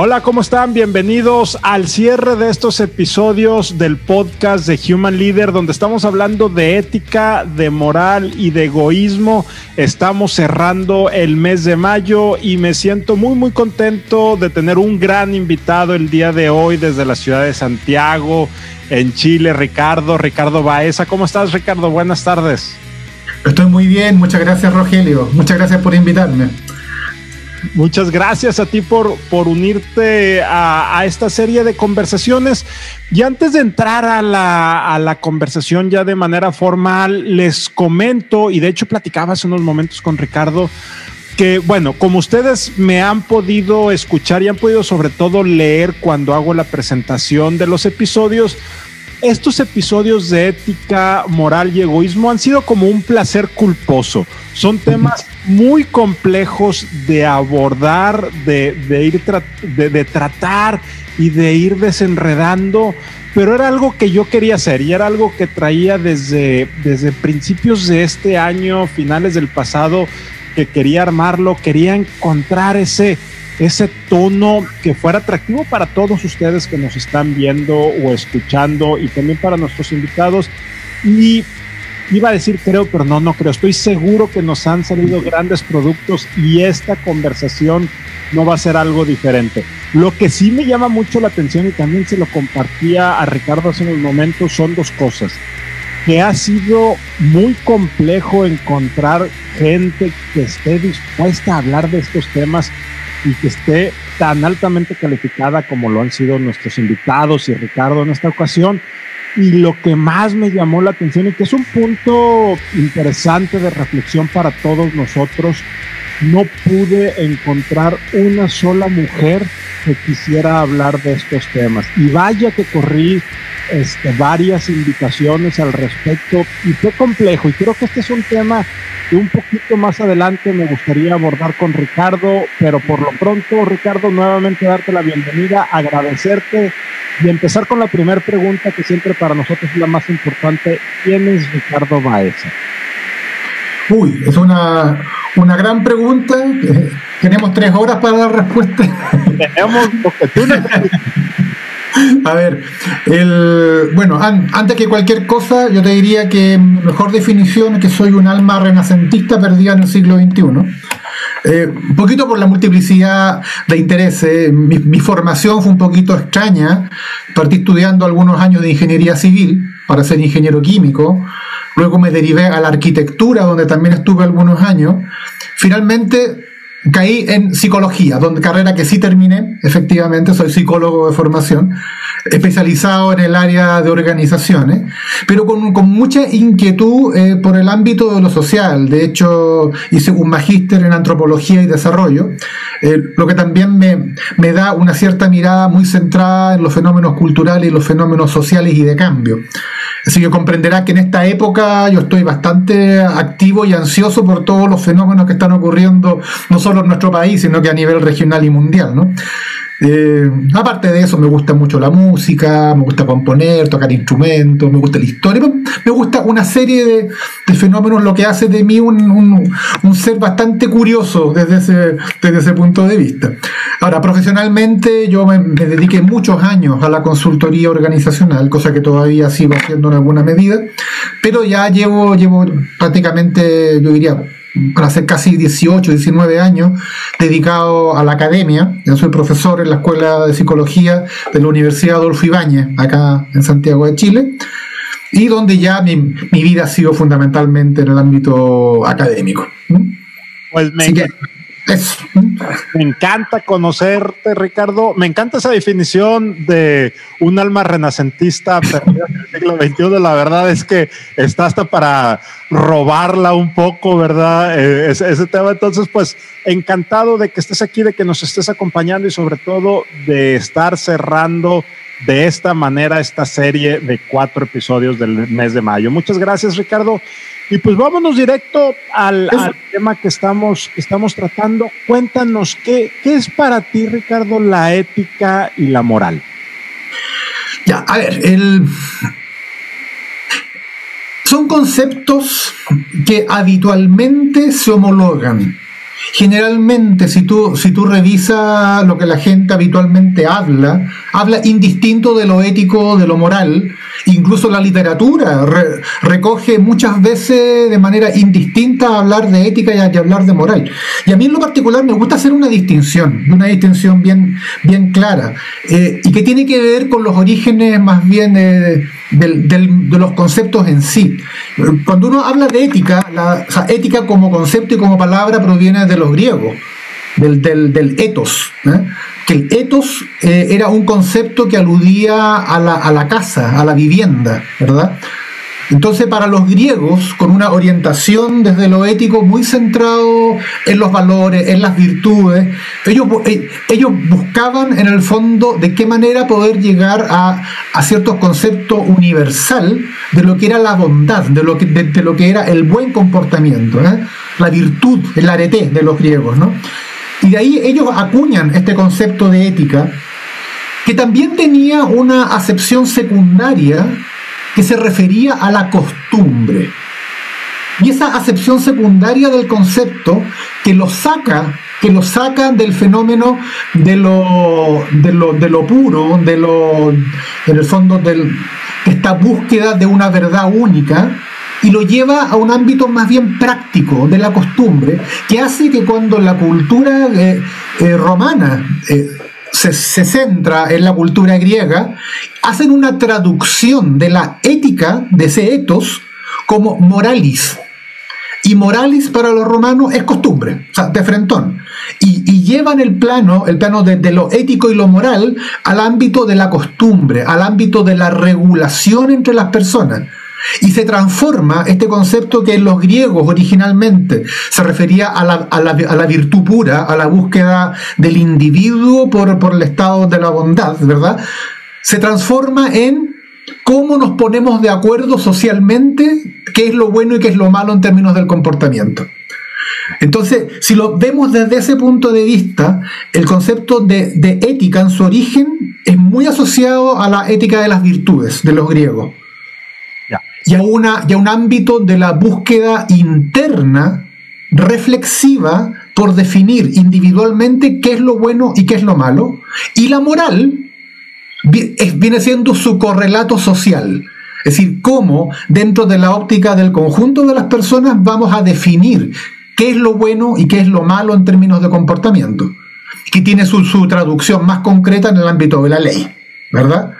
Hola, ¿cómo están? Bienvenidos al cierre de estos episodios del podcast de Human Leader, donde estamos hablando de ética, de moral y de egoísmo. Estamos cerrando el mes de mayo y me siento muy, muy contento de tener un gran invitado el día de hoy desde la ciudad de Santiago, en Chile, Ricardo, Ricardo Baeza. ¿Cómo estás, Ricardo? Buenas tardes. Estoy muy bien, muchas gracias, Rogelio. Muchas gracias por invitarme. Muchas gracias a ti por, por unirte a, esta serie de conversaciones. Y antes de entrar a la, a la, conversación ya de manera formal, les comento, y de hecho platicaba hace unos momentos con Ricardo, que bueno, como ustedes me han podido escuchar y han podido sobre todo leer cuando hago la presentación de los episodios, estos episodios de ética, moral y egoísmo han sido como un placer culposo. Son temas muy complejos de abordar, de, ir de, tratar y de ir desenredando, pero era algo que yo quería hacer y era algo que traía desde, desde principios de este año, finales del pasado, que quería armarlo, quería encontrar ese, ese tono que fuera atractivo para todos ustedes que nos están viendo o escuchando y también para nuestros invitados. Y iba a decir creo, pero no, no creo. Estoy seguro que nos han salido grandes productos y esta conversación no va a ser algo diferente. Lo que sí me llama mucho la atención y también se lo compartía a Ricardo hace unos momentos son dos cosas. Que ha sido muy complejo encontrar gente que esté dispuesta a hablar de estos temas y que esté tan altamente calificada como lo han sido nuestros invitados y Ricardo en esta ocasión. Y lo que más me llamó la atención y que es un punto interesante de reflexión para todos nosotros, no pude encontrar una sola mujer que quisiera hablar de estos temas. Y vaya que corrí este, varias invitaciones al respecto y fue complejo. Y creo que este es un tema que un poquito más adelante me gustaría abordar con Ricardo, pero por lo pronto, Ricardo, nuevamente darte la bienvenida, agradecerte y empezar con la primera pregunta que siempre para nosotros es la más importante. ¿Quién es Ricardo Baeza? Uy, es una, una gran pregunta. Tenemos tres horas para dar respuesta. Tenemos A ver, el, bueno, antes que cualquier cosa, yo te diría que mejor definición es que soy un alma renacentista perdida en el siglo XXI. Eh, un poquito por la multiplicidad de intereses. Mi, mi, formación fue un poquito extraña. Partí estudiando algunos años de ingeniería civil para ser ingeniero químico. Luego me derivé a la arquitectura, donde también estuve algunos años. Finalmente caí en psicología, donde carrera que sí terminé, efectivamente, soy psicólogo de formación, especializado en el área de organizaciones, pero con, mucha inquietud eh, por el ámbito de lo social. De hecho, hice un magíster en antropología y desarrollo, eh, lo que también me, me da una cierta mirada muy centrada en los fenómenos culturales y los fenómenos sociales y de cambio. Así que comprenderá que en esta época yo estoy bastante activo y ansioso por todos los fenómenos que están ocurriendo, no solo en nuestro país, sino que a nivel regional y mundial. ¿no? Eh, aparte de eso, me gusta mucho la música, me gusta componer, tocar instrumentos, me gusta la historia, me gusta una serie de, fenómenos, lo que hace de mí un, ser bastante curioso desde ese, desde ese punto de vista. Ahora, profesionalmente yo me, me, dediqué muchos años a la consultoría organizacional, cosa que todavía sigo haciendo en alguna medida, pero ya llevo, llevo prácticamente, yo diría, para hace casi 18, 19 años, dedicado a la academia. Yo soy profesor en la Escuela de Psicología de la Universidad Adolfo Ibáñez, acá en Santiago de Chile, y donde ya mi, vida ha sido fundamentalmente en el ámbito académico. Pues me, me encanta conocerte, Ricardo. Me encanta esa definición de un alma renacentista perdida en el siglo XXI. La verdad es que está hasta para robarla un poco, ¿verdad? Eh, ese, tema. Entonces, pues, encantado de que estés aquí, de que nos estés acompañando y sobre todo de estar cerrando de esta manera esta serie de cuatro episodios del mes de mayo. Muchas gracias, Ricardo. Y pues vámonos directo al, tema que estamos, estamos tratando. Cuéntanos, ¿qué, ¿qué es para ti, Ricardo, la ética y la moral? Ya, a ver, el... son conceptos que habitualmente se homologan generalmente si tú, si tú revisas lo que la gente habitualmente habla, habla indistinto de lo ético, de lo moral, incluso la literatura recoge muchas veces de manera indistinta hablar de ética y, hablar de moral. Y a mí en lo particular me gusta hacer una distinción, una distinción bien, bien clara, eh, y que tiene que ver con los orígenes más bien eh, de los conceptos en sí. Cuando uno habla de ética, la ética como concepto y como palabra proviene de los griegos, del, del, etos. ¿eh? que el etos eh, era un concepto que aludía a la, a la, casa, a la vivienda, ¿verdad? Entonces, para los griegos, con una orientación desde lo ético muy centrado en los valores, en las virtudes, ellos, eh, ellos buscaban en el fondo de qué manera poder llegar a, a ciertos conceptos universal de lo que era la bondad, de lo que, de, lo que era el buen comportamiento, ¿eh? la virtud, el arete de los griegos, ¿no? Y de ahí ellos acuñan este concepto de ética, que también tenía una acepción secundaria que se refería a la costumbre. Y esa acepción secundaria del concepto que lo saca, que lo del fenómeno de lo, de lo, de lo puro, de lo, en el fondo de esta búsqueda de una verdad única, y lo lleva a un ámbito más bien práctico de la costumbre, que hace que cuando la cultura eh, eh, romana eh, se, centra en la cultura griega, hacen una traducción de la ética de ese etos como moralis. Y moralis para los romanos es costumbre, de frentón. Y, llevan el plano, el plano de, de, lo ético y lo moral, al ámbito de la costumbre, al ámbito de la regulación entre las personas. Y se transforma este concepto que en los griegos originalmente se refería a la, virtud pura, a la búsqueda del individuo por, por el estado de la bondad, ¿verdad? Se transforma en cómo nos ponemos de acuerdo socialmente, qué es lo bueno y qué es lo malo en términos del comportamiento. Entonces, si lo vemos desde ese punto de vista, el concepto de, de, ética en su origen es muy asociado a la ética de las virtudes de los griegos y a, una, y un ámbito de la búsqueda interna reflexiva por definir individualmente qué es lo bueno y qué es lo malo. Y la moral viene siendo su correlato social. Es decir, cómo dentro de la óptica del conjunto de las personas vamos a definir qué es lo bueno y qué es lo malo en términos de comportamiento. Que tiene su, su traducción más concreta en el ámbito de la ley, ¿verdad?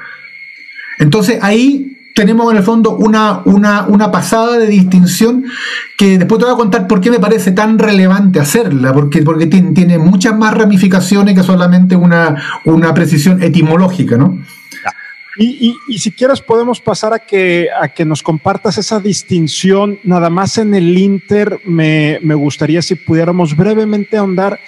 Entonces ahí tenemos en el fondo una, una, pasada de distinción que después te voy a contar por qué me parece tan relevante hacerla, porque, porque tiene, muchas más ramificaciones que solamente una, una precisión etimológica, ¿no? Y, si quieres podemos pasar a que, a que nos compartas esa distinción, nada más en el Inter, me, me gustaría si pudiéramos brevemente ahondar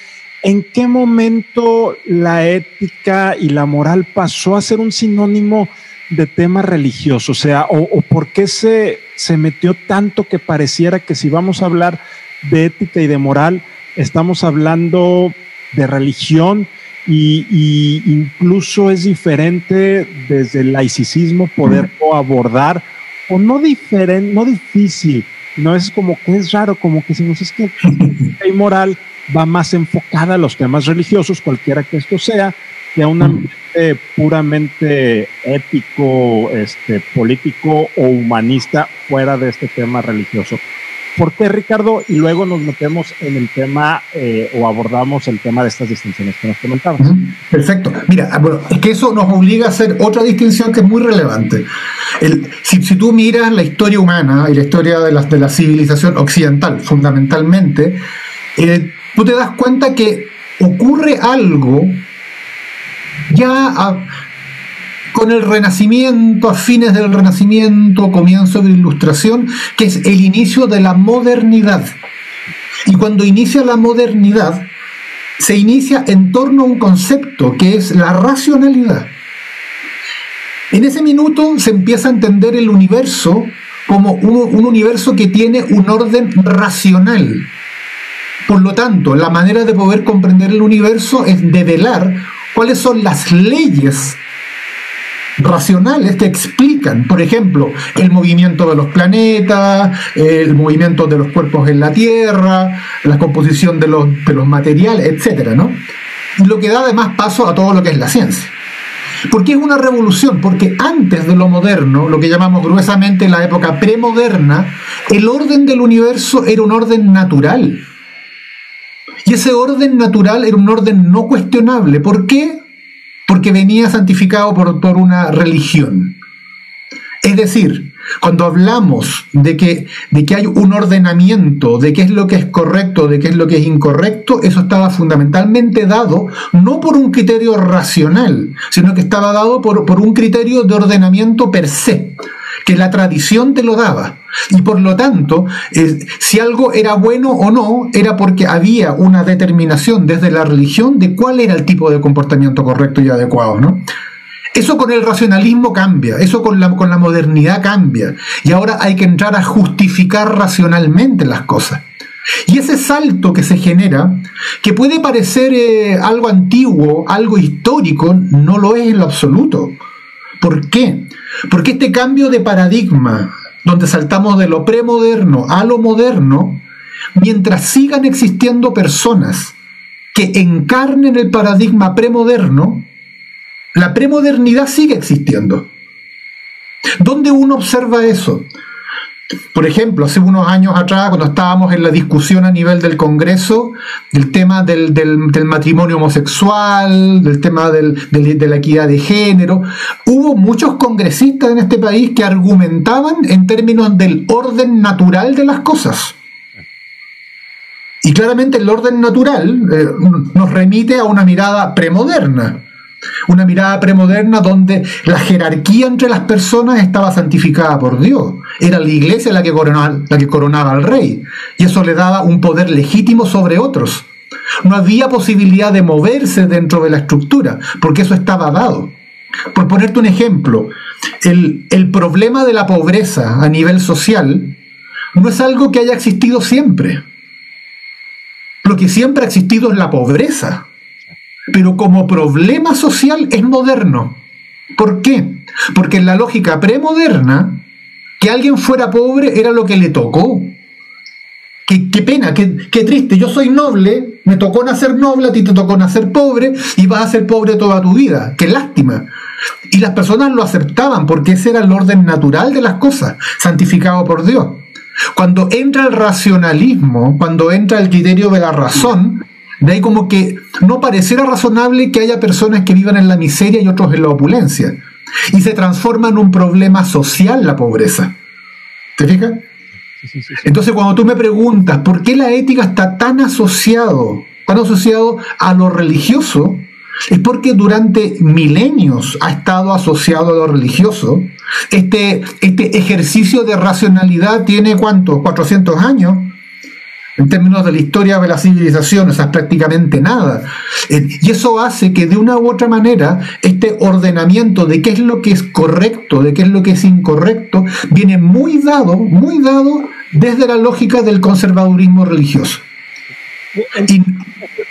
en qué momento la ética y la moral pasó a ser un sinónimo de tema religioso? O sea, o, por qué se, se metió tanto que pareciera que si vamos a hablar de ética y de moral, estamos hablando de religión y, incluso es diferente desde el laicismo poderlo abordar, o no diferente, no difícil, no es como que es raro, como que si nos es que ética y moral va más enfocada a los temas religiosos, cualquiera que esto sea, que a un ambiente puramente ético, este, político o humanista fuera de este tema religioso. ¿Por qué, Ricardo? Y luego nos metemos en el tema eh, o abordamos el tema de estas distinciones que nos comentabas. Perfecto. Mira, ah, bueno, es que eso nos obliga a hacer otra distinción que es muy relevante. El, si, si, tú miras la historia humana y la historia de la, de la civilización occidental, fundamentalmente, eh, tú te das cuenta que ocurre algo ya con el Renacimiento, a fines del Renacimiento, comienzo de la Ilustración, que es el inicio de la modernidad. Y cuando inicia la modernidad, se inicia en torno a un concepto que es la racionalidad. En ese minuto se empieza a entender el universo como un, un universo que tiene un orden racional. Por lo tanto, la manera de poder comprender el universo es develar cuáles son las leyes racionales que explican, por ejemplo, el movimiento de los planetas, el movimiento de los cuerpos en la Tierra, la composición de los, de los materiales, etc. ¿no? Lo que da además paso a todo lo que es la ciencia. ¿Por qué es una revolución? Porque antes de lo moderno, lo que llamamos gruesamente la época premoderna, el orden del universo era un orden natural. Y ese orden natural era un orden no cuestionable. ¿Por qué? Porque venía santificado por, por una religión. Es decir, cuando hablamos de que, de que hay un ordenamiento, de qué es lo que es correcto, de qué es lo que es incorrecto, eso estaba fundamentalmente dado no por un criterio racional, sino que estaba dado por, por un criterio de ordenamiento per se, que la tradición te lo daba. Y por lo tanto, eh, si algo era bueno o no, era porque había una determinación desde la religión de cuál era el tipo de comportamiento correcto y adecuado, ¿no? Eso con el racionalismo cambia, eso con la, con la modernidad cambia. Y ahora hay que entrar a justificar racionalmente las cosas. Y ese salto que se genera, que puede parecer eh, algo antiguo, algo histórico, no lo es en lo absoluto. ¿Por qué? Porque este cambio de paradigma, donde saltamos de lo premoderno a lo moderno, mientras sigan existiendo personas que encarnen el paradigma premoderno, la premodernidad sigue existiendo. ¿Dónde uno observa eso? Por ejemplo, hace unos años atrás, cuando estábamos en la discusión a nivel del Congreso del tema del, matrimonio homosexual, del tema de la equidad de género, hubo muchos congresistas en este país que argumentaban en términos del orden natural de las cosas. Y claramente el orden natural eh, nos remite a una mirada premoderna. Una mirada premoderna donde la jerarquía entre las personas estaba santificada por Dios. Era la iglesia la que, coronaba, la que coronaba al rey. Y eso le daba un poder legítimo sobre otros. No había posibilidad de moverse dentro de la estructura, porque eso estaba dado. Por ponerte un ejemplo, el, el problema de la pobreza a nivel social no es algo que haya existido siempre. Lo que siempre ha existido es la pobreza pero como problema social es moderno. ¿Por qué? Porque en la lógica premoderna, que alguien fuera pobre era lo que le tocó. Qué, pena, qué, qué, triste. Yo soy noble, me tocó nacer noble, a ti te tocó nacer pobre y vas a ser pobre toda tu vida. Qué lástima. Y las personas lo aceptaban porque ese era el orden natural de las cosas, santificado por Dios. Cuando entra el racionalismo, cuando entra el criterio de la razón, de ahí como que no pareciera razonable que haya personas que vivan en la miseria y otros en la opulencia. Y se transforma en un problema social la pobreza. ¿Te fijas? Entonces cuando tú me preguntas por qué la ética está tan asociado, tan asociado a lo religioso, es porque durante milenios ha estado asociado a lo religioso. Este, este ejercicio de racionalidad tiene cuánto? 400 años en términos de la historia de la civilización, o sea, prácticamente nada. Eh, y eso hace que de una u otra manera este ordenamiento de qué es lo que es correcto, de qué es lo que es incorrecto, viene muy dado, muy dado desde la lógica del conservadurismo religioso.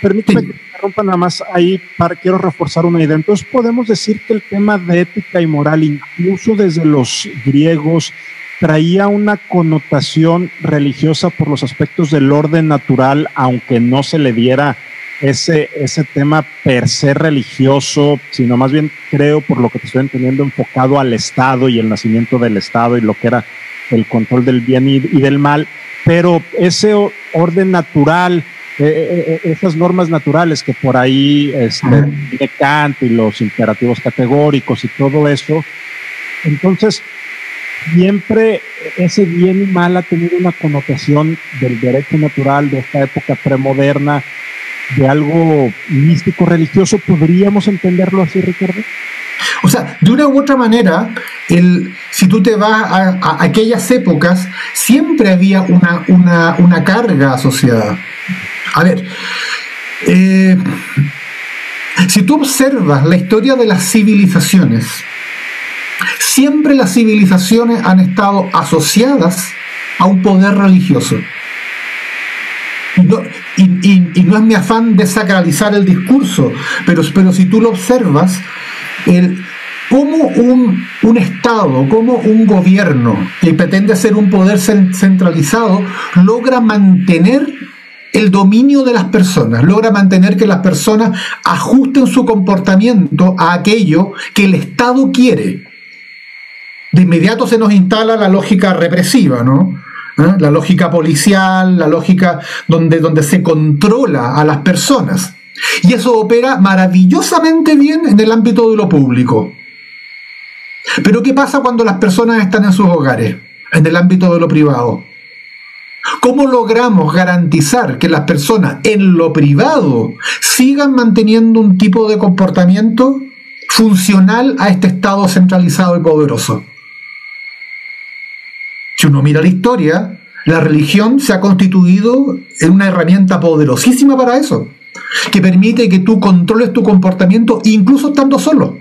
Permíteme que rompa nada más ahí, para, quiero reforzar una idea. Entonces podemos decir que el tema de ética y moral, incluso desde los griegos, traía una connotación religiosa por los aspectos del orden natural, aunque no se le diera ese, ese tema per se religioso, sino más bien creo, por lo que te estoy entendiendo, enfocado al Estado y el nacimiento del Estado y lo que era el control del bien y, del mal, pero ese orden natural, eh, eh, eh, esas normas naturales que por ahí este, de Kant y los imperativos categóricos y todo eso, entonces siempre ese bien y mal ha tenido una connotación del derecho natural de esta época premoderna, de algo místico religioso. ¿Podríamos entenderlo así, Ricardo? O sea, de una u otra manera, el, si tú te vas a, aquellas épocas, siempre había una, una, carga asociada. A ver, eh, si tú observas la historia de las civilizaciones, Siempre las civilizaciones han estado asociadas a un poder religioso. Y no, es mi afán de sacralizar el discurso, pero, pero si tú lo observas, cómo un, un, Estado, cómo un gobierno que pretende ser un poder centralizado logra mantener el dominio de las personas, logra mantener que las personas ajusten su comportamiento a aquello que el Estado quiere. De inmediato se nos instala la lógica represiva, ¿no? ¿Eh? La lógica policial, la lógica donde, donde se controla a las personas. Y eso opera maravillosamente bien en el ámbito de lo público. Pero ¿qué pasa cuando las personas están en sus hogares, en el ámbito de lo privado? ¿Cómo logramos garantizar que las personas en lo privado sigan manteniendo un tipo de comportamiento funcional a este Estado centralizado y poderoso? Si uno mira la historia, la religión se ha constituido en una herramienta poderosísima para eso, que permite que tú controles tu comportamiento incluso estando solo.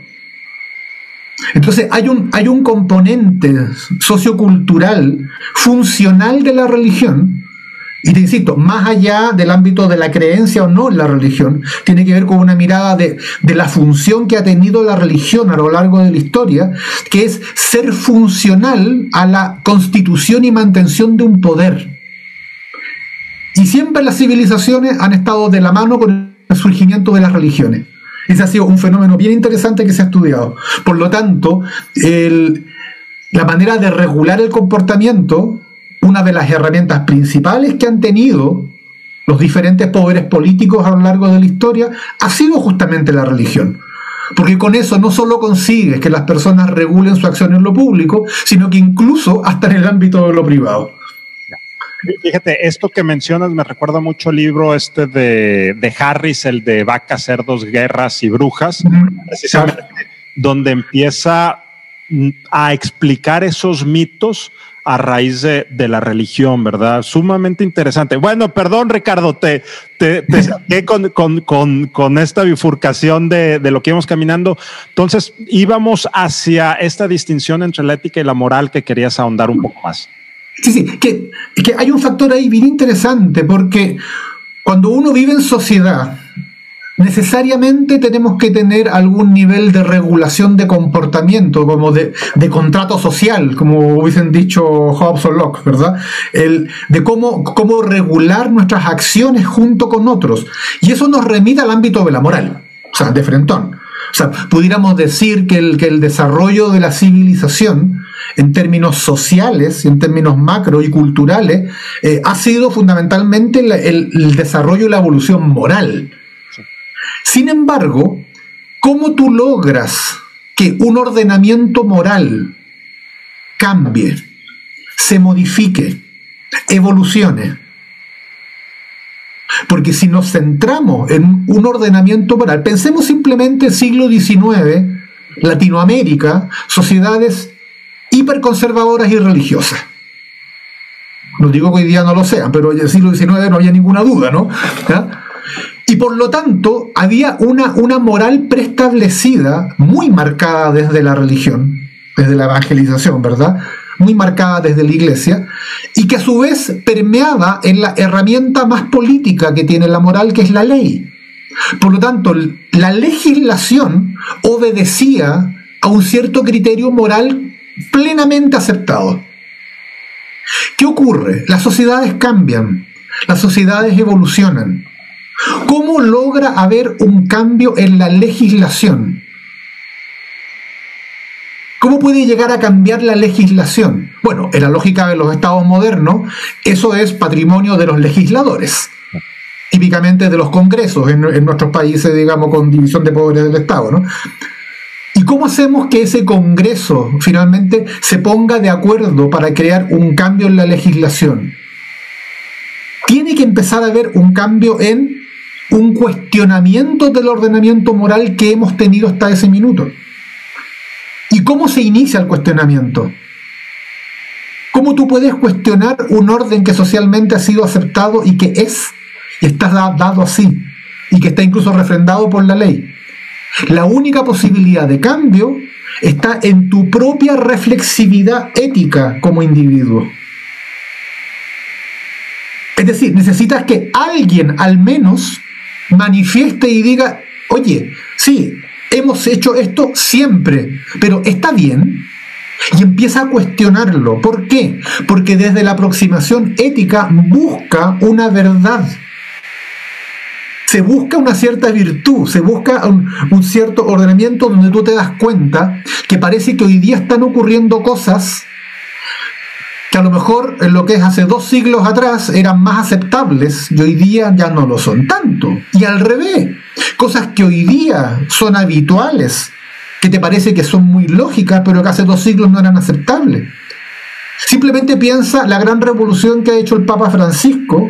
Entonces hay un, hay un componente sociocultural funcional de la religión, y te insisto, más allá del ámbito de la creencia o no en la religión, tiene que ver con una mirada de, de la función que ha tenido la religión a lo largo de la historia, que es ser funcional a la constitución y mantención de un poder. Y siempre las civilizaciones han estado de la mano con el surgimiento de las religiones. Ese ha sido un fenómeno bien interesante que se ha estudiado. Por lo tanto, la manera de regular el comportamiento, una de las herramientas principales que han tenido los diferentes poderes políticos a lo largo de la historia, ha sido justamente la religión. Porque con eso no solo consigues que las personas regulen su acción en lo público, sino que incluso hasta en el ámbito de lo privado. Fíjate, esto que mencionas me recuerda mucho el libro este de, Harris, el de vacas, cerdos, guerras y brujas, precisamente, donde empieza a explicar esos mitos a raíz de, la religión, ¿verdad? Sumamente interesante. Bueno, perdón, Ricardo, te, te, saqué con, con, esta bifurcación de, de, lo que íbamos caminando. Entonces, íbamos hacia esta distinción entre la ética y la moral que querías ahondar un poco más. Sí, sí, que, que hay un factor ahí bien interesante, porque cuando uno vive en sociedad, necesariamente tenemos que tener algún nivel de regulación de comportamiento, como de, contrato social, como hubiesen dicho Hobbes o Locke, ¿verdad? El, de cómo, cómo regular nuestras acciones junto con otros. Y eso nos remite al ámbito de la moral, o sea, de frentón. O sea, pudiéramos decir que el, que el desarrollo de la civilización en términos sociales, en términos macro y culturales, eh, ha sido fundamentalmente el, desarrollo y la evolución moral. Sin embargo, ¿cómo tú logras que un ordenamiento moral cambie, se modifique, evolucione? Porque si nos centramos en un ordenamiento moral, pensemos simplemente siglo XIX, Latinoamérica, sociedades hiperconservadoras y religiosas. No digo que hoy día no lo sean, pero en el siglo XIX no había ninguna duda, ¿no? Y por lo tanto había una, una moral preestablecida, muy marcada desde la religión, desde la evangelización, ¿verdad? Muy marcada desde la iglesia, y que a su vez permeaba en la herramienta más política que tiene la moral, que es la ley. Por lo tanto, la legislación obedecía a un cierto criterio moral plenamente aceptado. ¿Qué ocurre? Las sociedades cambian, las sociedades evolucionan. ¿Cómo logra haber un cambio en la legislación? ¿Cómo puede llegar a cambiar la legislación? Bueno, en la lógica de los estados modernos, eso es patrimonio de los legisladores, típicamente de los congresos en, nuestros países, digamos, con división de poderes del Estado. ¿no? ¿Y cómo hacemos que ese Congreso finalmente se ponga de acuerdo para crear un cambio en la legislación? Tiene que empezar a haber un cambio en un cuestionamiento del ordenamiento moral que hemos tenido hasta ese minuto. ¿Y cómo se inicia el cuestionamiento? ¿Cómo tú puedes cuestionar un orden que socialmente ha sido aceptado y que es y está dado así y que está incluso refrendado por la ley? La única posibilidad de cambio está en tu propia reflexividad ética como individuo. Es decir, necesitas que alguien al menos manifieste y diga, oye, sí, hemos hecho esto siempre, pero ¿está bien? Y empieza a cuestionarlo. ¿Por qué? Porque desde la aproximación ética busca una verdad. Se busca una cierta virtud, se busca un, cierto ordenamiento donde tú te das cuenta que parece que hoy día están ocurriendo cosas que a lo mejor en lo que es hace dos siglos atrás eran más aceptables y hoy día ya no lo son tanto. Y al revés, cosas que hoy día son habituales, que te parece que son muy lógicas, pero que hace dos siglos no eran aceptables. Simplemente piensa la gran revolución que ha hecho el Papa Francisco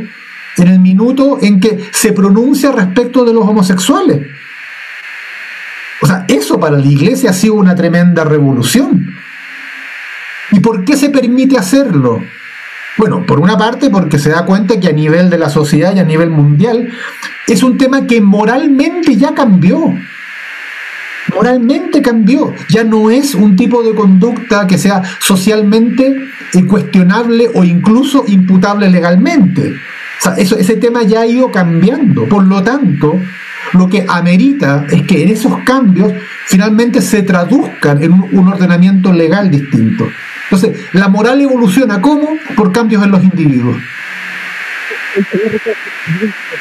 en el minuto en que se pronuncia respecto de los homosexuales. O sea, eso para la iglesia ha sido una tremenda revolución. ¿Y por qué se permite hacerlo? Bueno, por una parte porque se da cuenta que a nivel de la sociedad y a nivel mundial es un tema que moralmente ya cambió. Moralmente cambió. Ya no es un tipo de conducta que sea socialmente cuestionable o incluso imputable legalmente. Ese tema ya ha ido cambiando. Por lo tanto, lo que amerita es que en esos cambios finalmente se traduzcan en un ordenamiento legal distinto. Entonces, la moral evoluciona ¿cómo? Por cambios en los individuos.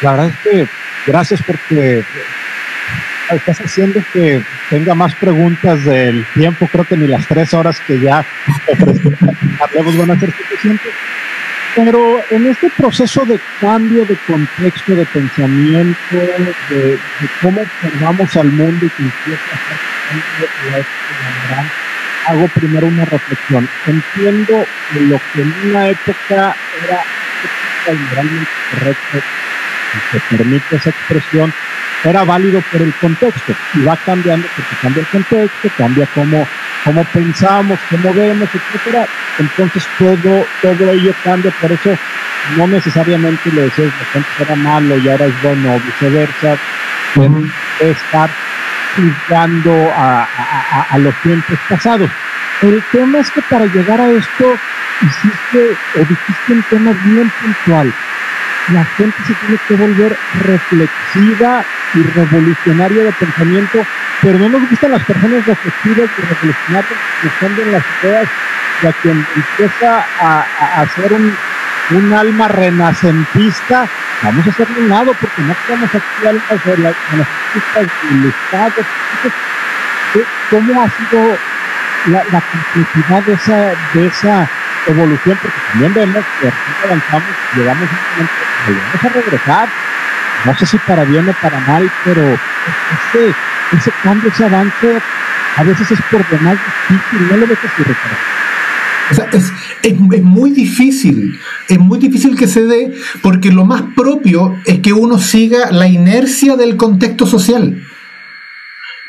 La verdad es que gracias porque estás haciendo que tenga más preguntas del tiempo. Creo que ni las tres horas que ya hablemos van a ser suficientes. Pero en este proceso de cambio de contexto, de pensamiento, de, cómo observamos al mundo y que empieza a ser hago primero una reflexión. Entiendo que lo que en una época era moralmente correcto, y se permite esa expresión, era válido por el contexto y va cambiando porque cambia el contexto, cambia cómo, cómo pensamos, cómo vemos, etcétera. Entonces todo, todo ello cambia, por eso no necesariamente le decís que antes era malo y ahora es bueno o viceversa. Puede estar juzgando a, a, los tiempos pasados. El tema es que para llegar a esto hiciste o dijiste un tema bien puntual. La gente se tiene que volver reflexiva y revolucionaria de pensamiento, pero no nos gustan las personas reflexivas y revolucionarias que están en las ideas y a quien empieza a, a, hacer un, un alma renacentista, vamos a hacerle un lado porque no podemos aquí almas renacentistas ilustrados. ¿Cómo ha sido la, la complejidad de esa, de esa evolución? Porque también vemos que avanzamos, llegamos a un momento vamos a regresar. No sé si para bien o para mal, pero ese, ese cambio, ese avance, a veces es por demás difícil, no lo ves así, Ricardo. O sea, es, es, es, muy difícil, es muy difícil que se dé porque lo más propio es que uno siga la inercia del contexto social.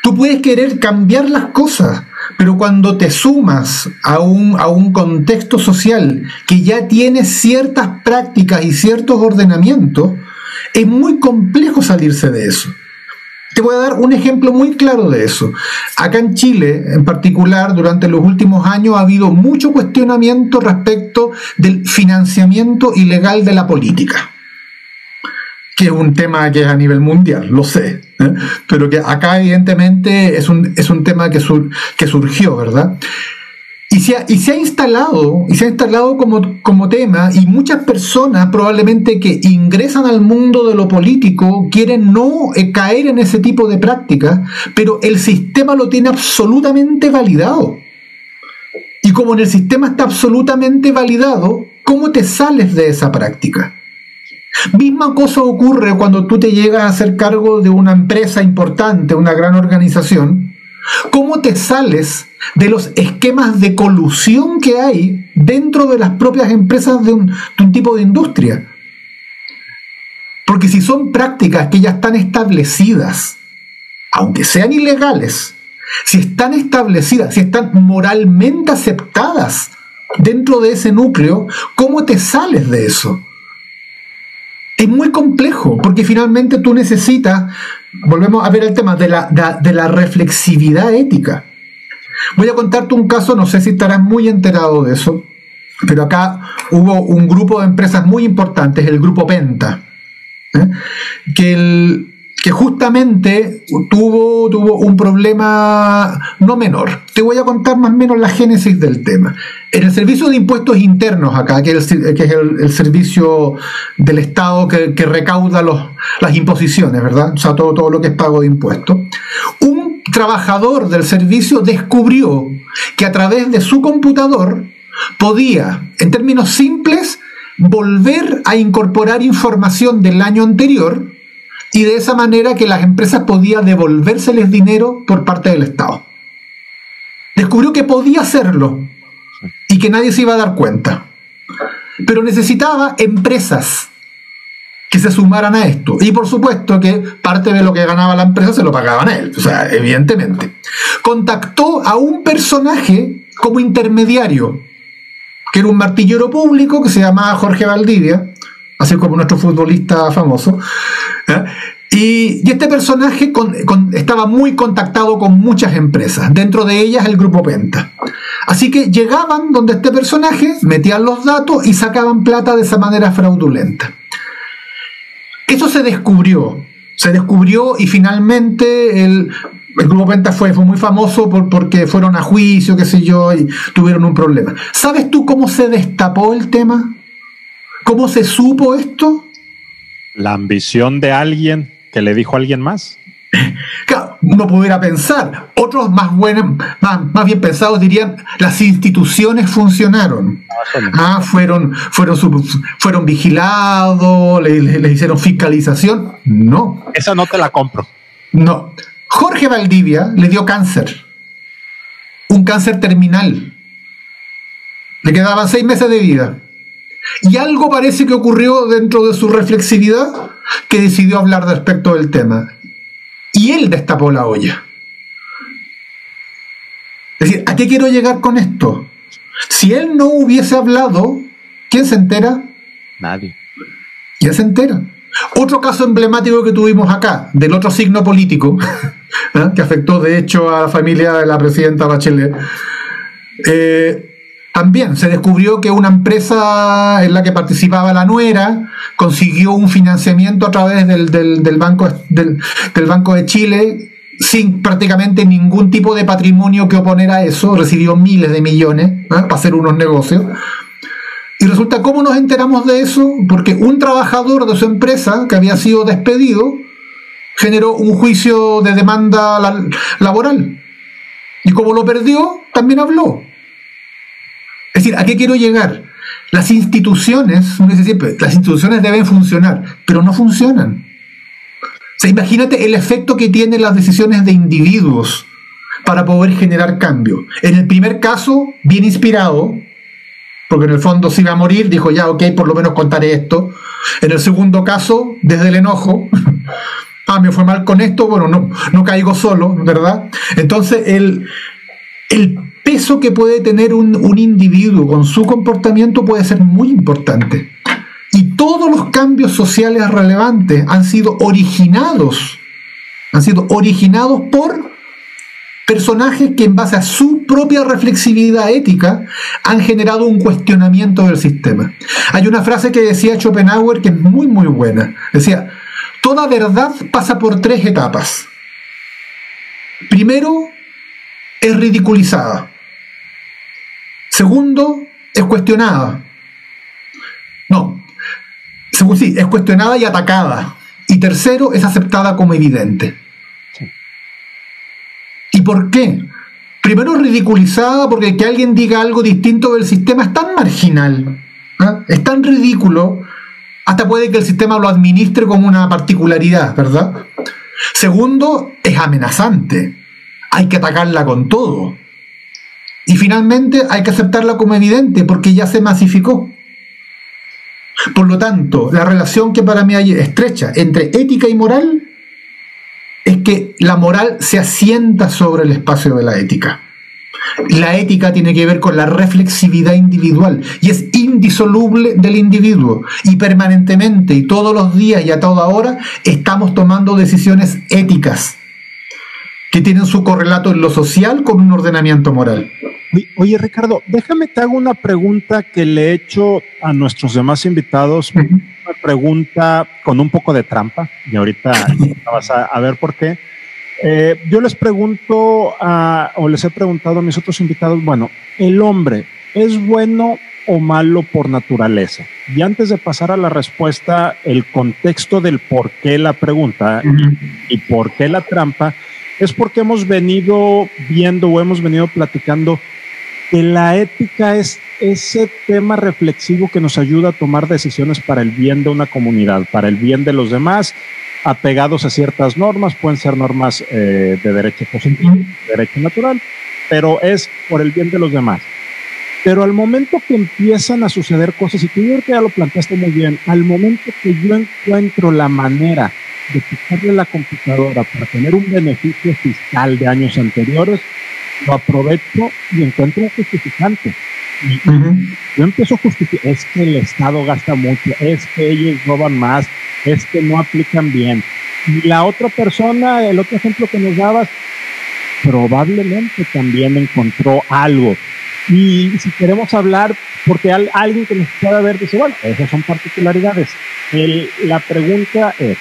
Tú puedes querer cambiar las cosas, pero cuando te sumas a un, a un contexto social que ya tiene ciertas prácticas y ciertos ordenamientos, es muy complejo salirse de eso. Te voy a dar un ejemplo muy claro de eso. Acá en Chile, en particular, durante los últimos años ha habido mucho cuestionamiento respecto del financiamiento ilegal de la política, que es un tema que es a nivel mundial, lo sé, ¿eh? pero que acá evidentemente es un, es un tema que, que surgió, ¿verdad? Y se, ha, instalado, y se ha instalado como, como tema, y muchas personas probablemente que ingresan al mundo de lo político quieren no eh, caer en ese tipo de prácticas, pero el sistema lo tiene absolutamente validado. Y como en el sistema está absolutamente validado, ¿cómo te sales de esa práctica? Misma cosa ocurre cuando tú te llegas a hacer cargo de una empresa importante, una gran organización, ¿Cómo te sales de los esquemas de colusión que hay dentro de las propias empresas de un, tipo de industria? Porque si son prácticas que ya están establecidas, aunque sean ilegales, si están establecidas, si están moralmente aceptadas dentro de ese núcleo, ¿cómo te sales de eso? Es muy complejo, porque finalmente tú necesitas volvemos a ver el tema de la, de, la reflexividad ética. Voy a contarte un caso, no sé si estarás muy enterado de eso, pero acá hubo un grupo de empresas muy importantes, el grupo Penta, ¿eh? que que justamente tuvo, tuvo un problema no menor. Te voy a contar más o menos la génesis del tema. En el servicio de impuestos internos acá, que el, que es el, servicio del Estado que, recauda los, las imposiciones, ¿verdad? O sea, todo, todo lo que es pago de impuestos. Un trabajador del servicio descubrió que a través de su computador podía, en términos simples, volver a incorporar información del año anterior y de esa manera que las empresas podían devolvérseles dinero por parte del Estado. Descubrió que podía hacerlo y que nadie se iba a dar cuenta. Pero necesitaba empresas que se sumaran a esto. Y por supuesto que parte de lo que ganaba la empresa se lo pagaban a él, o sea, evidentemente. Contactó a un personaje como intermediario, que era un martillero público que se llamaba Jorge Valdivia, así como nuestro futbolista famoso. ¿eh? Y, este personaje estaba muy contactado con muchas empresas, dentro de ellas el grupo Penta. Así que llegaban donde este personaje, metían los datos y sacaban plata de esa manera fraudulenta. Eso se descubrió, se descubrió y finalmente el, grupo Penta fue, fue muy famoso porque fueron a juicio, qué sé yo, y tuvieron un problema. ¿Sabes tú cómo se destapó el tema? ¿Cómo se supo esto? La ambición de alguien que le dijo a alguien más. Claro, uno pudiera pensar, otros más buenos, más, bien pensados dirían, las instituciones funcionaron. Ah, fueron, fueron, fueron vigilados, le, hicieron fiscalización. No. Esa no te la compro. No. Jorge Valdivia le dio cáncer. Un cáncer terminal. Le quedaban seis meses de vida. Y algo parece que ocurrió dentro de su reflexividad que decidió hablar respecto del tema. Y él destapó la olla. Es decir, ¿a qué quiero llegar con esto? Si él no hubiese hablado, ¿quién se entera? Nadie. ¿Quién se entera? Otro caso emblemático que tuvimos acá, del otro signo político, ¿eh? que afectó de hecho a la familia de la presidenta Bachelet, eh, también se descubrió que una empresa en la que participaba la nuera consiguió un financiamiento a través del, banco, del, banco de Chile sin prácticamente ningún tipo de patrimonio que oponer a eso, recibió miles de millones para hacer unos negocios. Y resulta, ¿cómo nos enteramos de eso? Porque un trabajador de su empresa que había sido despedido generó un juicio de demanda laboral. Y como lo perdió, también habló. Es decir, ¿a qué quiero llegar? Las instituciones, uno dice siempre, las instituciones deben funcionar, pero no funcionan. O sea, imagínate el efecto que tienen las decisiones de individuos para poder generar cambio. En el primer caso, bien inspirado, porque en el fondo se iba a morir, dijo ya, ok, por lo menos contaré esto. En el segundo caso, desde el enojo, ah, me fue mal con esto, bueno, no, no caigo solo, ¿verdad? Entonces, el, el peso que puede tener un, individuo con su comportamiento puede ser muy importante. Y todos los cambios sociales relevantes han sido originados, han sido originados por personajes que en base a su propia reflexividad ética han generado un cuestionamiento del sistema. Hay una frase que decía Schopenhauer que es muy muy buena. Decía, toda verdad pasa por tres etapas. Primero, es ridiculizada. Segundo, es cuestionada. No, segundo, sí, es cuestionada y atacada. Y tercero, es aceptada como evidente. ¿Y por qué? Primero ridiculizada porque que alguien diga algo distinto del sistema es tan marginal, ¿ah? es tan ridículo, hasta puede que el sistema lo administre como una particularidad, ¿verdad? Segundo, es amenazante hay que atacarla con todo. Y finalmente hay que aceptarla como evidente porque ya se masificó. Por lo tanto, la relación que para mí hay estrecha entre ética y moral es que la moral se asienta sobre el espacio de la ética. La ética tiene que ver con la reflexividad individual y es indisoluble del individuo. Y permanentemente y todos los días y a toda hora estamos tomando decisiones éticas que tienen su correlato en lo social con un ordenamiento moral. Oye, Ricardo, déjame te hago una pregunta que le he hecho a nuestros demás invitados. Me pregunta con un poco de trampa y ahorita vas a, ver por qué. Eh, yo les pregunto o les he preguntado a mis otros invitados, bueno, ¿el hombre es bueno o malo por naturaleza? Y antes de pasar a la respuesta, el contexto del por qué la pregunta y por qué la trampa es porque hemos venido viendo o hemos venido platicando que la ética es ese tema reflexivo que nos ayuda a tomar decisiones para el bien de una comunidad, para el bien de los demás, apegados a ciertas normas, pueden ser normas eh, de derecho positivo, derecho natural, pero es por el bien de los demás. Pero al momento que empiezan a suceder cosas, y tú ya lo planteaste muy bien, al momento que yo encuentro la manera de quitarle la computadora para tener un beneficio fiscal de años anteriores, lo aprovecho y encuentro un justificante. Yo empiezo a justificar, es que el Estado gasta mucho, es que ellos roban más, es que no aplican bien. Y la otra persona, el otro ejemplo que nos dabas, probablemente también encontró algo. Y si queremos hablar, porque alguien que nos pueda ver dice, bueno, esas son particularidades. la pregunta es,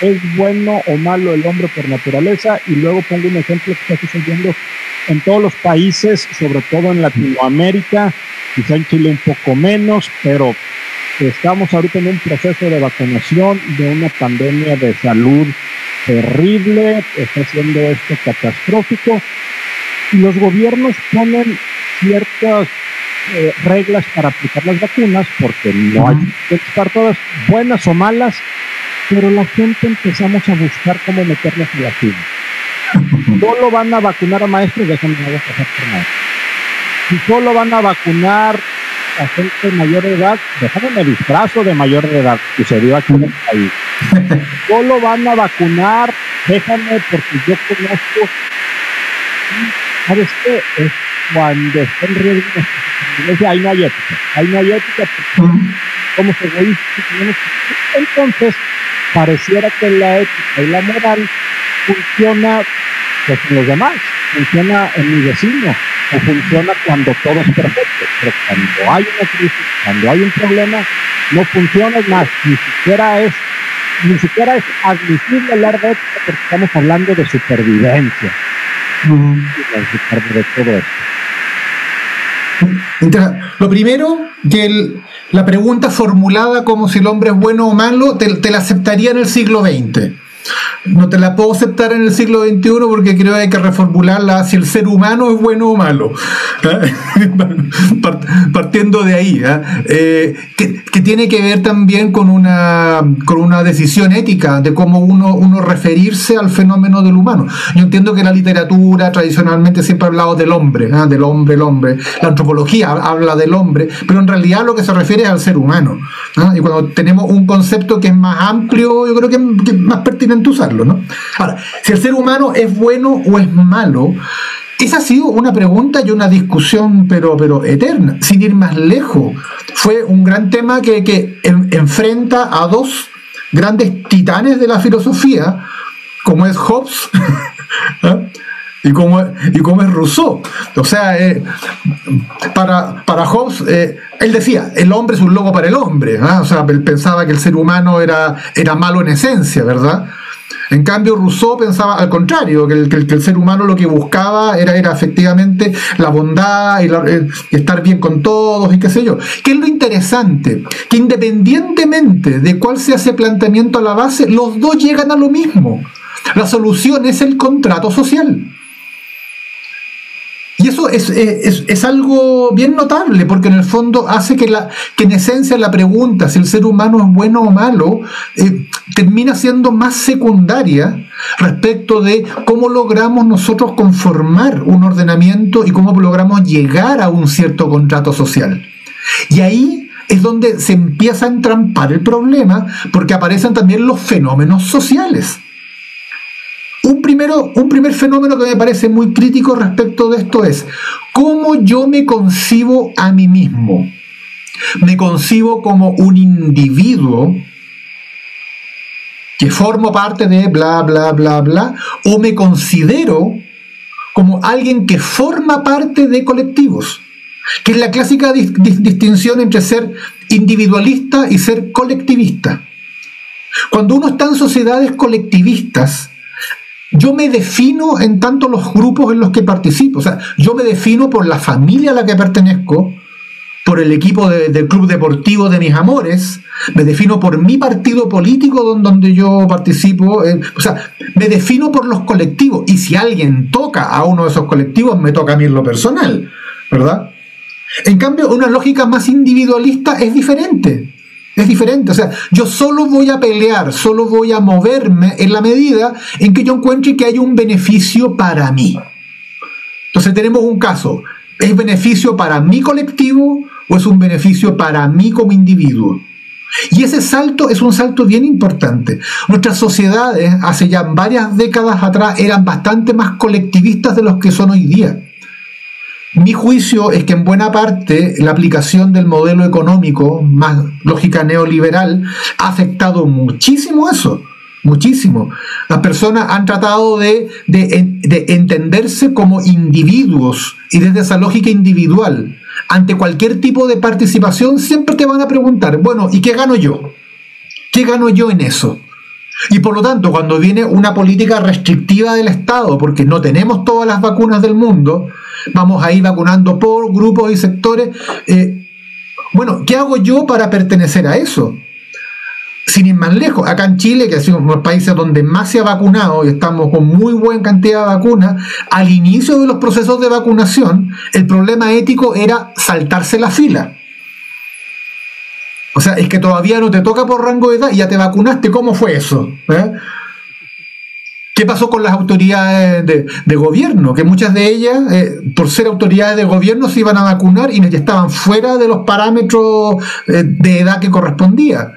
¿es bueno o malo el hombre por naturaleza? Y luego pongo un ejemplo que está sucediendo en todos los países, sobre todo en Latinoamérica, quizá en Chile un poco menos, pero estamos ahorita en un proceso de vacunación de una pandemia de salud terrible, está siendo esto catastrófico, y los gobiernos ponen ciertas eh, reglas para aplicar las vacunas, porque no hay que estar todas buenas o malas, pero la gente empezamos a buscar cómo meterlas en la fila solo van a vacunar a maestros, déjenme no voy a pasar por nada. Si solo van a vacunar a gente de mayor edad, déjame me disfrazo de mayor edad, que se dio aquí en el país. Solo van a vacunar, déjame, porque yo conozco, ¿sabes qué? Es cuando está en riesgo, ahí no hay ética, ahí no hay ética, porque como se entonces pareciera que la ética y la moral funciona pues, en los demás, funciona en mi vecino, o funciona cuando todo es perfecto. Pero cuando hay una crisis, cuando hay un problema, no funciona más, ni siquiera es, ni siquiera es admisible hablar de ética porque estamos hablando de supervivencia. de todo esto. Lo primero, que la pregunta formulada como si el hombre es bueno o malo, te, la aceptaría en el siglo XX no te la puedo aceptar en el siglo XXI porque creo que hay que reformularla si el ser humano es bueno o malo. Partiendo de ahí, ¿ah? eh, que, tiene que ver también con una, con una decisión ética de cómo uno, uno referirse al fenómeno del humano. Yo entiendo que la literatura tradicionalmente siempre ha hablado del hombre, ¿ah? del hombre, el hombre. La antropología habla del hombre, pero en realidad lo que se refiere es al ser humano. ¿ah? Y cuando tenemos un concepto que es más amplio, yo creo que es más pertinente usarlo. Ahora, si el ser humano es bueno o es malo, esa ha sido una pregunta y una discusión, pero, pero eterna, sin ir más lejos. Fue un gran tema que, enfrenta a dos grandes titanes de la filosofía, como es Hobbes ¿eh? y, como, y como es Rousseau. O sea, eh, para, para Hobbes, eh, él decía, el hombre es un lobo para el hombre. O sea, él pensaba que el ser humano era, era malo en esencia, ¿verdad? En cambio, Rousseau pensaba al contrario, que el, ser humano lo que buscaba era, era efectivamente la bondad eh, y, estar bien con todos y qué sé yo. ¿Qué es lo interesante? Que independientemente de cuál sea ese planteamiento a la base, los dos llegan a lo mismo. La solución es el contrato social. Y eso es, algo bien notable, porque en el fondo hace que, la, que en esencia la pregunta si el ser humano es bueno o malo eh, termina siendo más secundaria respecto de cómo logramos nosotros conformar un ordenamiento y cómo logramos llegar a un cierto contrato social. Y ahí es donde se empieza a entrampar el problema, porque aparecen también los fenómenos sociales. Un, primero, un primer fenómeno que me parece muy crítico respecto de esto es cómo yo me concibo a mí mismo. Me concibo como un individuo que formo parte de bla, bla, bla, bla, o me considero como alguien que forma parte de colectivos, que es la clásica distinción entre ser individualista y ser colectivista. Cuando uno está en sociedades colectivistas, yo me defino en tanto los grupos en los que participo. O sea, yo me defino por la familia a la que pertenezco, por el equipo del club deportivo de mis amores, me defino por mi partido político donde, yo participo, eh, o sea, me defino por los colectivos. Y si alguien toca a uno de esos colectivos, me toca a mí en lo personal, ¿verdad? En cambio, una lógica más individualista es diferente. Es diferente, o sea, yo solo voy a pelear, solo voy a moverme en la medida en que yo encuentre que hay un beneficio para mí. Entonces tenemos un caso, ¿es beneficio para mi colectivo o es un beneficio para mí como individuo? Y ese salto es un salto bien importante. Nuestras sociedades hace ya varias décadas atrás eran bastante más colectivistas de los que son hoy día. Mi juicio es que en buena parte la aplicación del modelo económico, más lógica neoliberal, ha afectado muchísimo eso, muchísimo. Las personas han tratado de, de, entenderse como individuos y desde esa lógica individual, ante cualquier tipo de participación, siempre te van a preguntar, bueno, ¿y qué gano yo? ¿Qué gano yo en eso? Y por lo tanto, cuando viene una política restrictiva del Estado, porque no tenemos todas las vacunas del mundo, vamos a ir vacunando por grupos y sectores. Eh, bueno, ¿qué hago yo para pertenecer a eso? Sin ir más lejos, acá en Chile, que es uno de los países donde más se ha vacunado y estamos con muy buena cantidad de vacunas, al inicio de los procesos de vacunación, el problema ético era saltarse la fila. O sea, es que todavía no te toca por rango de edad y ya te vacunaste. ¿Cómo fue eso? ¿Eh? ¿Qué pasó con las autoridades de, gobierno? Que muchas de ellas, eh, por ser autoridades de gobierno, se iban a vacunar y estaban fuera de los parámetros eh, de edad que correspondía.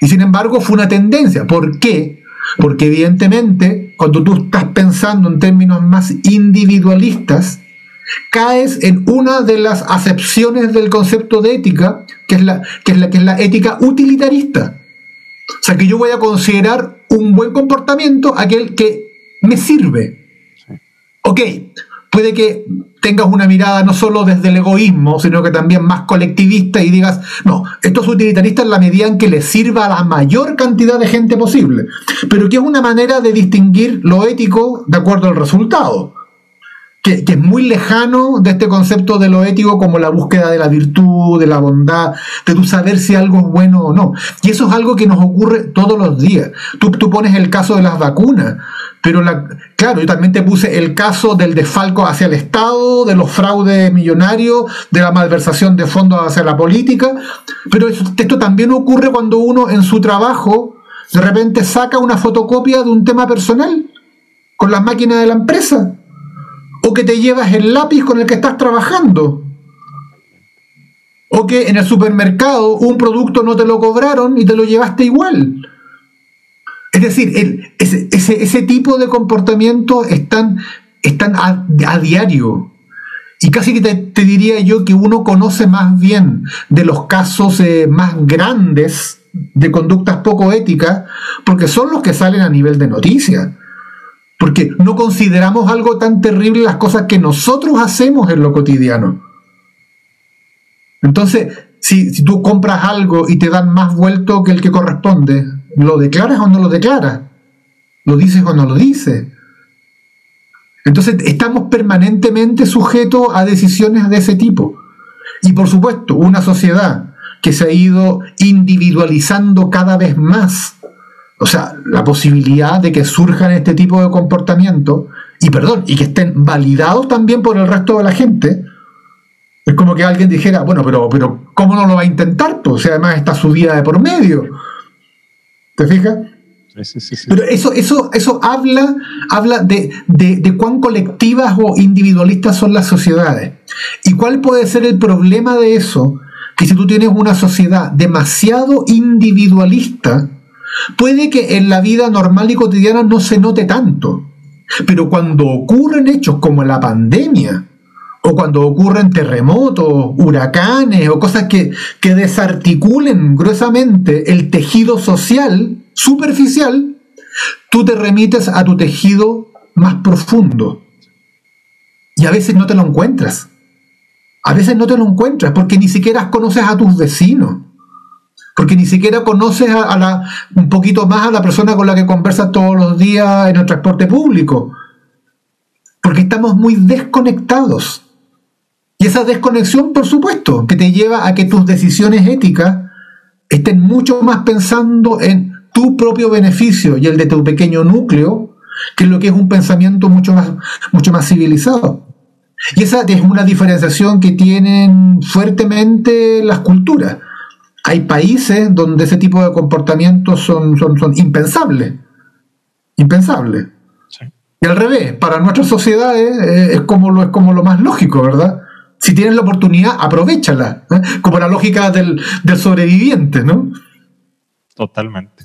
Y sin embargo fue una tendencia. ¿Por qué? Porque evidentemente, cuando tú estás pensando en términos más individualistas, caes en una de las acepciones del concepto de ética, que es la, que es la ética utilitarista. O sea, que yo voy a considerar un buen comportamiento aquel que me sirve. Ok, puede que tengas una mirada no solo desde el egoísmo, sino que también más colectivista y digas, no, esto es utilitarista en la medida en que le sirva a la mayor cantidad de gente posible, pero que es una manera de distinguir lo ético de acuerdo al resultado que, es muy lejano de este concepto de lo ético como la búsqueda de la virtud, de la bondad, de tu saber si algo es bueno o no. Y eso es algo que nos ocurre todos los días. Tú, pones el caso de las vacunas, pero la, claro, yo también te puse el caso del desfalco hacia el Estado, de los fraudes millonarios, de la malversación de fondos hacia la política, pero esto también ocurre cuando uno en su trabajo de repente saca una fotocopia de un tema personal con las máquinas de la empresa o que te llevas el lápiz con el que estás trabajando, o que en el supermercado un producto no te lo cobraron y te lo llevaste igual. Es decir, ese, tipo de comportamientos están, están a, diario. Y casi que te, diría yo que uno conoce más bien de los casos eh, más grandes de conductas poco éticas, porque son los que salen a nivel de noticias. Porque no consideramos algo tan terrible las cosas que nosotros hacemos en lo cotidiano. Entonces, si, tú compras algo y te dan más vuelto que el que corresponde, ¿lo declaras o no lo declaras? ¿Lo dices o no lo dices? Entonces, estamos permanentemente sujetos a decisiones de ese tipo. Y por supuesto, una sociedad que se ha ido individualizando cada vez más o sea, la posibilidad de que surjan este tipo de comportamientos, y perdón, y que estén validados también por el resto de la gente, es como que alguien dijera, bueno, pero, pero ¿cómo no lo va a intentar? Pues, o sea, además está su vida de por medio. ¿Te fijas? Sí, sí, sí. Pero eso, eso, eso habla, habla de, de, cuán colectivas o individualistas son las sociedades. ¿Y cuál puede ser el problema de eso? Que si tú tienes una sociedad demasiado individualista, Puede que en la vida normal y cotidiana no se note tanto, pero cuando ocurren hechos como la pandemia, o cuando ocurren terremotos, huracanes o cosas que, que desarticulen gruesamente el tejido social superficial, tú te remites a tu tejido más profundo. Y a veces no te lo encuentras. A veces no te lo encuentras porque ni siquiera conoces a tus vecinos. Porque ni siquiera conoces a, la, un poquito más a la persona con la que conversas todos los días en el transporte público, porque estamos muy desconectados. Y esa desconexión, por supuesto, que te lleva a que tus decisiones éticas estén mucho más pensando en tu propio beneficio y el de tu pequeño núcleo, que lo que es un pensamiento mucho más, mucho más civilizado. Y esa es una diferenciación que tienen fuertemente las culturas. Hay países donde ese tipo de comportamientos son, son, son impensables. Impensables. Y al revés, para nuestras sociedades eh, es, como lo, es como lo más lógico, ¿verdad? Si tienes la oportunidad, aprovechala. ¿eh? Como la lógica del, del sobreviviente, ¿no? Totalmente.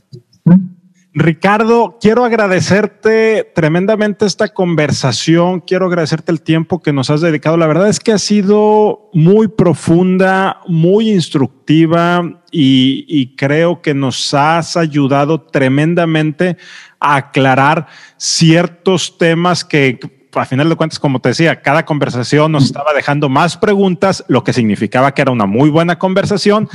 Ricardo, quiero agradecerte tremendamente esta conversación, quiero agradecerte el tiempo que nos has dedicado. La verdad es que ha sido muy profunda, muy instructiva y creo que nos has ayudado tremendamente a aclarar ciertos temas que a final de cuentas, como te decía, cada conversación nos estaba dejando más preguntas, lo que significaba que era una muy buena conversación.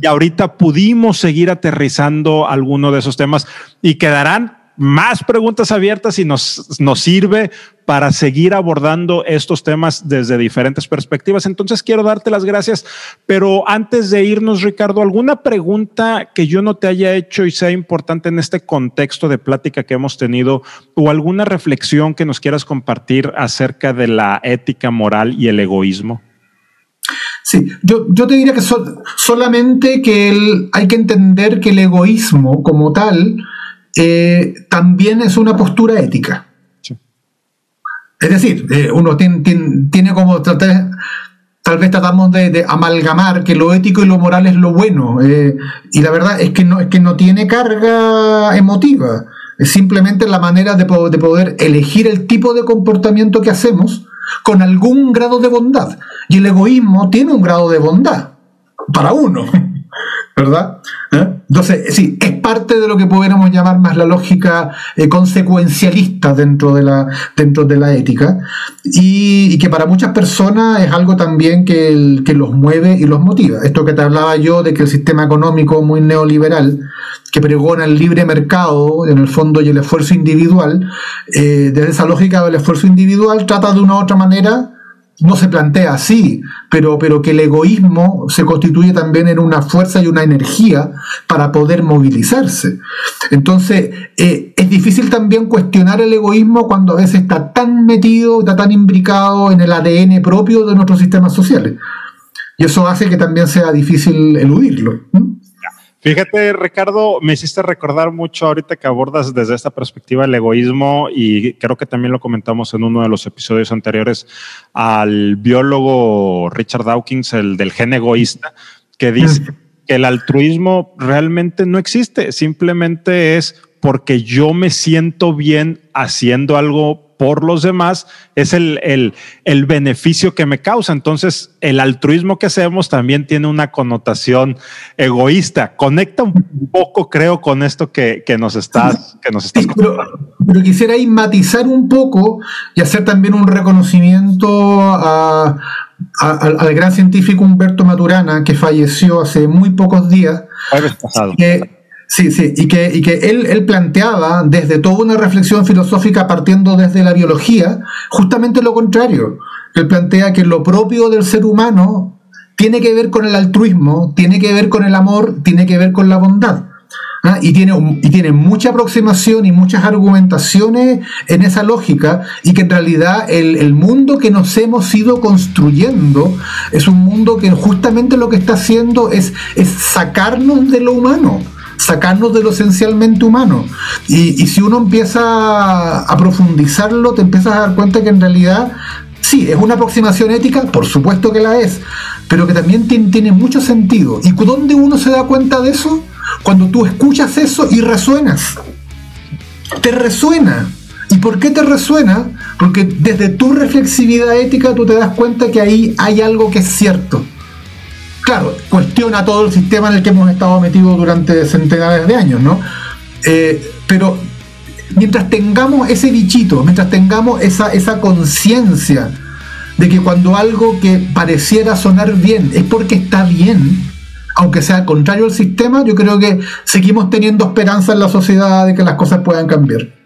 Y ahorita pudimos seguir aterrizando alguno de esos temas y quedarán más preguntas abiertas y nos, nos sirve para seguir abordando estos temas desde diferentes perspectivas. Entonces quiero darte las gracias, pero antes de irnos, Ricardo, ¿alguna pregunta que yo no te haya hecho y sea importante en este contexto de plática que hemos tenido o alguna reflexión que nos quieras compartir acerca de la ética moral y el egoísmo? Sí, yo, yo te diría que solamente que hay que entender que el egoísmo como tal eh, también es una postura ética. Es decir, eh, uno tiene, como tal vez tratamos de, amalgamar que lo ético y lo moral es lo bueno. Eh, y la verdad es que, no, es que no tiene carga emotiva. Es simplemente la manera de, de poder elegir el tipo de comportamiento que hacemos con algún grado de bondad. Y el egoísmo tiene un grado de bondad para uno. ¿Verdad? ¿Eh? Entonces, sí, es parte de lo que podríamos llamar más la lógica eh, consecuencialista dentro de la, dentro de la ética y, que para muchas personas es algo también que, que, los mueve y los motiva. Esto que te hablaba yo de que el sistema económico muy neoliberal, que pregona el libre mercado en el fondo y el esfuerzo individual, eh, desde esa lógica del esfuerzo individual trata de una u otra manera no se plantea así, pero, pero que el egoísmo se constituye también en una fuerza y una energía para poder movilizarse. Entonces, eh, es difícil también cuestionar el egoísmo cuando a veces está tan metido, está tan imbricado en el ADN propio de nuestros sistemas sociales. Y eso hace que también sea difícil eludirlo. Fíjate, Ricardo, me hiciste recordar mucho ahorita que abordas desde esta perspectiva el egoísmo y creo que también lo comentamos en uno de los episodios anteriores al biólogo Richard Dawkins, el del gen egoísta, que dice que el altruismo realmente no existe, simplemente es porque yo me siento bien haciendo algo por los demás es el, el, beneficio que me causa. Entonces, el altruismo que hacemos también tiene una connotación egoísta. Conecta un poco, creo, con esto que, nos estás, que nos estás pero, pero, quisiera ahí matizar un poco y hacer también un reconocimiento al gran científico Humberto Maturana, que falleció hace muy pocos días. Pasado. Sí, sí, y que, y que él, él, planteaba desde toda una reflexión filosófica partiendo desde la biología, justamente lo contrario. Él plantea que lo propio del ser humano tiene que ver con el altruismo, tiene que ver con el amor, tiene que ver con la bondad. ¿ah? Y, tiene, y tiene mucha aproximación y muchas argumentaciones en esa lógica y que en realidad el, el mundo que nos hemos ido construyendo es un mundo que justamente lo que está haciendo es, es sacarnos de lo humano sacarnos de lo esencialmente humano. Y, si uno empieza a profundizarlo, te empiezas a dar cuenta que en realidad sí, es una aproximación ética, por supuesto que la es, pero que también tiene, tiene mucho sentido. ¿Y dónde uno se da cuenta de eso? Cuando tú escuchas eso y resuenas. Te resuena. ¿Y por qué te resuena? Porque desde tu reflexividad ética tú te das cuenta que ahí hay algo que es cierto claro, cuestiona todo el sistema en el que hemos estado metidos durante centenares de años, ¿no? Eh, pero mientras tengamos ese bichito, mientras tengamos esa, esa conciencia de que cuando algo que pareciera sonar bien es porque está bien, aunque sea contrario al sistema, yo creo que seguimos teniendo esperanza en la sociedad de que las cosas puedan cambiar.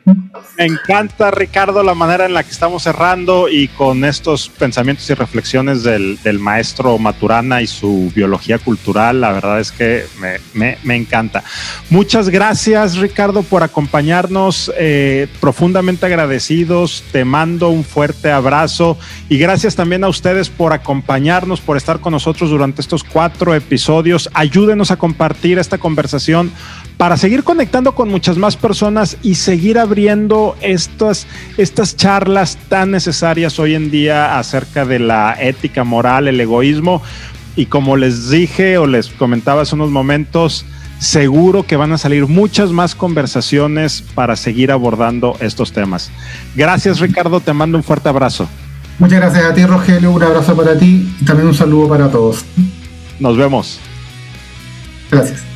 Me encanta, Ricardo, la manera en la que estamos cerrando y con estos pensamientos y reflexiones del, maestro Maturana y su biología cultural. La verdad es que me, encanta. Muchas gracias, Ricardo, por acompañarnos. Eh, profundamente agradecidos. Te mando un fuerte abrazo y gracias también a ustedes por acompañarnos, por estar con nosotros durante estos cuatro episodios. Ayúdenos a compartir esta conversación para seguir conectando con muchas más personas y seguir abriendo estas, estas charlas tan necesarias hoy en día acerca de la ética moral, el egoísmo. Y como les dije o les comentaba hace unos momentos, seguro que van a salir muchas más conversaciones para seguir abordando estos temas. Gracias Ricardo, te mando un fuerte abrazo. Muchas gracias a ti Rogelio, un abrazo para ti y también un saludo para todos. Nos vemos. Gracias.